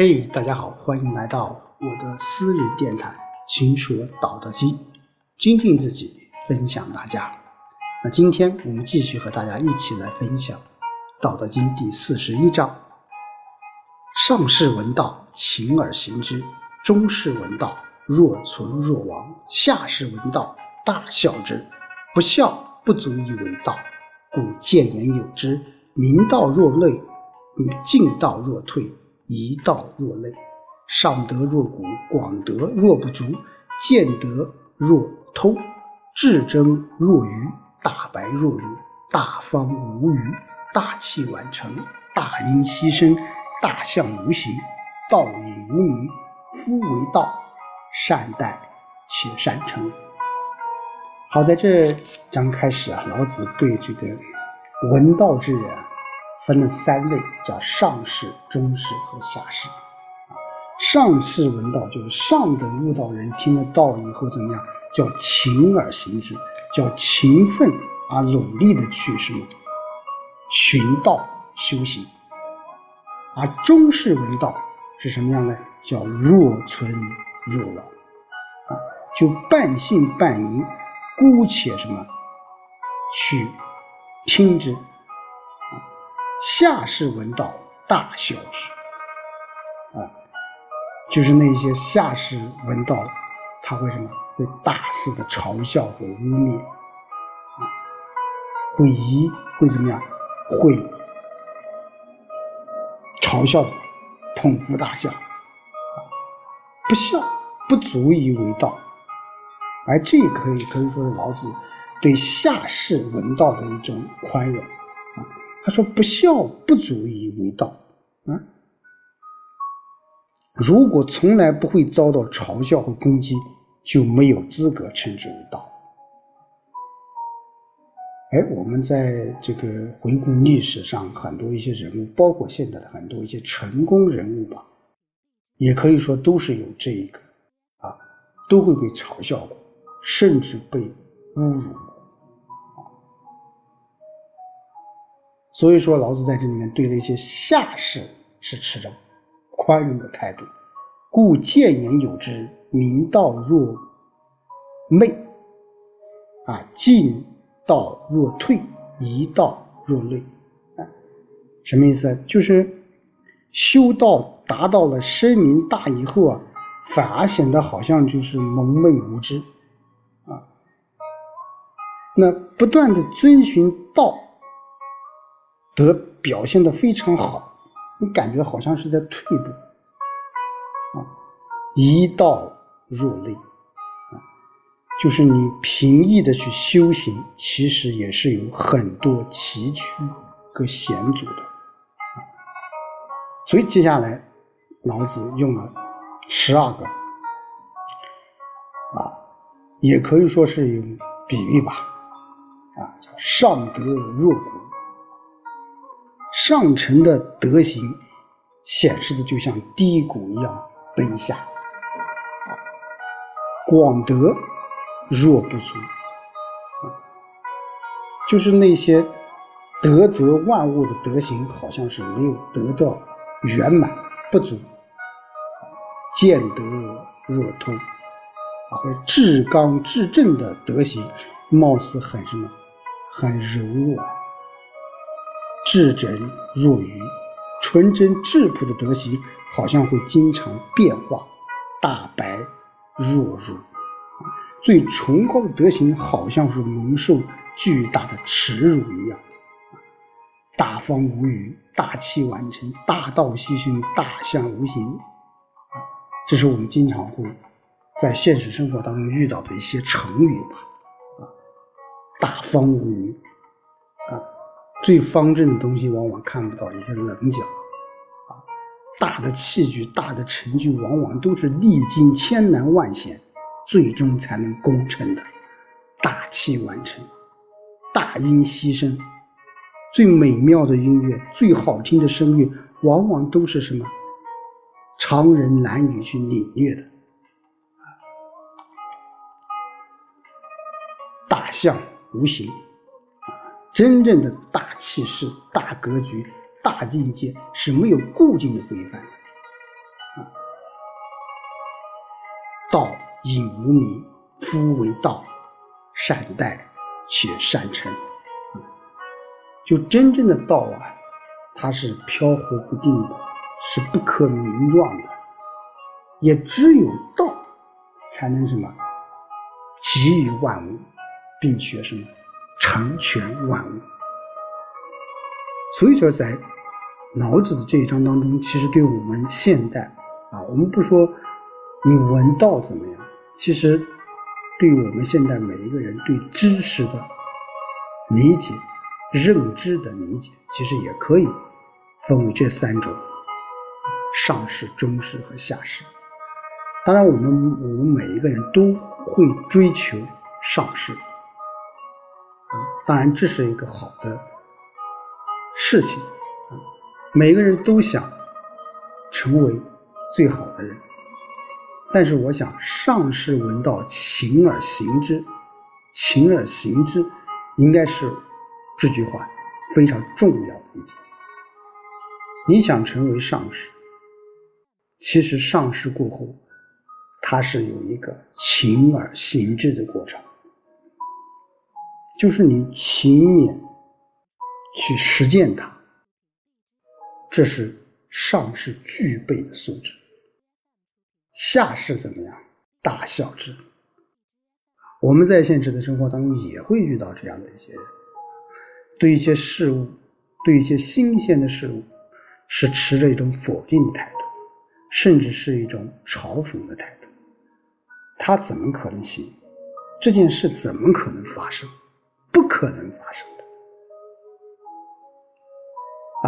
嘿，大家好，欢迎来到我的私人电台《秦说道德经》，精进自己，分享大家。那今天我们继续和大家一起来分享《道德经》第四十一章：上士闻道，勤而行之；中士闻道，若存若亡；下士闻道，大笑之。不孝，不足以为道。故谏言有之：明道若累，进道若退。一道若累，上德若谷，广德若不足，见德若偷，至真若愚，大白若辱，大方无余，大器晚成，大音希声，大象无形，道隐无名。夫为道，善待且善成。好，在这章开始啊，老子对这个闻道之人。啊分了三类，叫上士、中士和下士。啊，上士闻道就是上等悟道人听了道以后怎么样？叫勤而行之，叫勤奋而努力的去什么？寻道修行。而中士闻道是什么样呢？叫若存若亡。啊，就半信半疑，姑且什么去听之。下士闻道，大笑之。啊，就是那些下士闻道，他会什么？会大肆的嘲笑和污蔑，啊，会疑，会怎么样？会嘲笑，捧腹大笑，啊，不笑不足以为道。而这可以可以说是老子对下士闻道的一种宽容。他说：“不孝不足以为道啊！如果从来不会遭到嘲笑和攻击，就没有资格称之为道。”哎，我们在这个回顾历史上很多一些人物，包括现在的很多一些成功人物吧，也可以说都是有这一个啊，都会被嘲笑过，甚至被侮辱。所以说，老子在这里面对那些下士是持着宽容的态度。故谏言有之：明道若昧，啊，进道若退，一道若累。啊，什么意思？就是修道达到了深明大以后啊，反而显得好像就是蒙昧无知啊。那不断的遵循道。得表现的非常好，你感觉好像是在退步啊，一道若累啊，就是你平易的去修行，其实也是有很多崎岖和险阻的啊。所以接下来，老子用了十二个啊，也可以说是用比喻吧啊，叫上德若谷。上乘的德行显示的就像低谷一样卑下，广德若不足，就是那些德泽万物的德行好像是没有得到圆满不足，见德若偷，啊，至刚至正的德行貌似很什么，很柔弱。至真若愚，纯真质朴的德行好像会经常变化；大白若辱，啊，最崇高的德行好像是蒙受巨大的耻辱一样。大方无余，大器晚成，大道牺牲，大象无形。这是我们经常会在现实生活当中遇到的一些成语吧。啊，大方无余。最方正的东西往往看不到一些棱角，啊，大的器具、大的成就往往都是历经千难万险，最终才能功成的。大器晚成，大音希声，最美妙的音乐、最好听的声乐，往往都是什么？常人难以去领略的。大象无形。真正的大气势、大格局、大境界是没有固定的规范的。啊，道以无名，夫为道，善待且善成。就真正的道啊，它是飘忽不定的，是不可名状的。也只有道，才能什么，给予万物，并且什么。成全万物。所以说，在老子的这一章当中，其实对我们现代啊，我们不说你闻道怎么样，其实对于我们现代每一个人对知识的理解、认知的理解，其实也可以分为这三种：上士、中士和下士。当然，我们我们每一个人都会追求上士，当然这是一个好的事情，啊，每个人都想成为最好的人，但是我想上士闻道，勤而行之，勤而行之，应该是这句话非常重要的一点。你想成为上士，其实上士过后。它是有一个勤而行之的过程，就是你勤勉去实践它，这是上士具备的素质。下士怎么样？大孝之。我们在现实的生活当中也会遇到这样的一些人，对一些事物，对一些新鲜的事物，是持着一种否定的态度，甚至是一种嘲讽的态度。他怎么可能行？这件事怎么可能发生？可能发生的。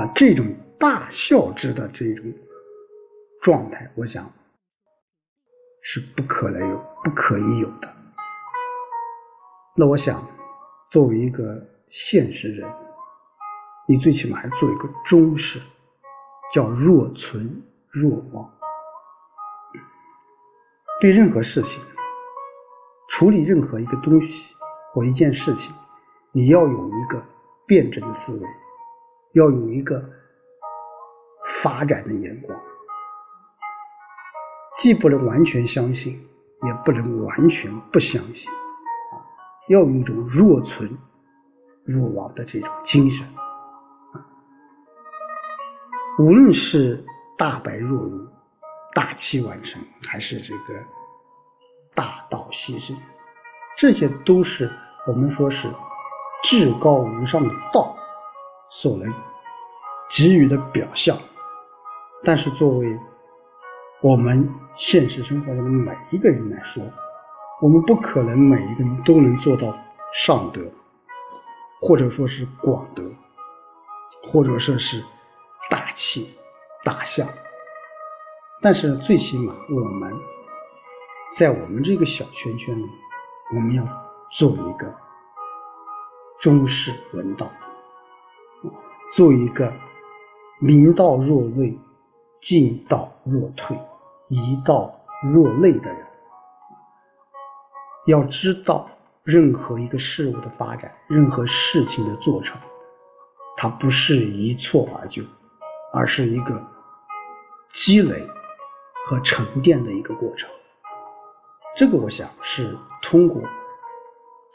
啊，这种大孝之的这种状态，我想是不可能有、不可以有的。那我想，作为一个现实人，你最起码还做一个忠士，叫若存若亡。对任何事情，处理任何一个东西或一件事情，你要有一个辩证的思维，要有一个发展的眼光，既不能完全相信，也不能完全不相信，要有一种若存若亡的这种精神，无论是大白若儒。大器晚成，还是这个大道牺牲，这些都是我们说是至高无上的道所能给予的表象。但是，作为我们现实生活中的每一个人来说，我们不可能每一个人都能做到上德，或者说是广德，或者说是大气大孝。但是最起码，我们在我们这个小圈圈里，我们要做一个中士闻道，做一个明道若锐，进道若退，一道若累的人。要知道，任何一个事物的发展，任何事情的做成，它不是一蹴而就，而是一个积累。和沉淀的一个过程，这个我想是通过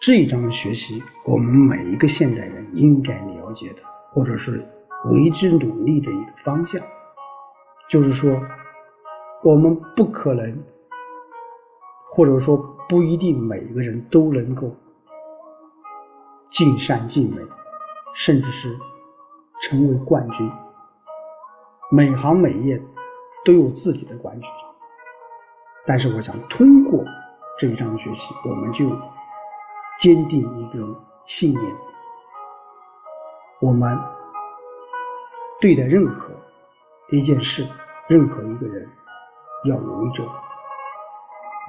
这一章的学习，我们每一个现代人应该了解的，或者是为之努力的一个方向。就是说，我们不可能，或者说不一定每一个人都能够尽善尽美，甚至是成为冠军，每行每业。都有自己的关系，但是我想通过这一章学习，我们就坚定一个信念：我们对待任何一件事、任何一个人，要有一种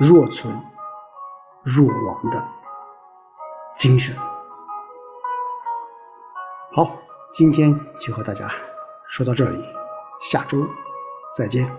若存若亡的精神。好，今天就和大家说到这里，下周。再见。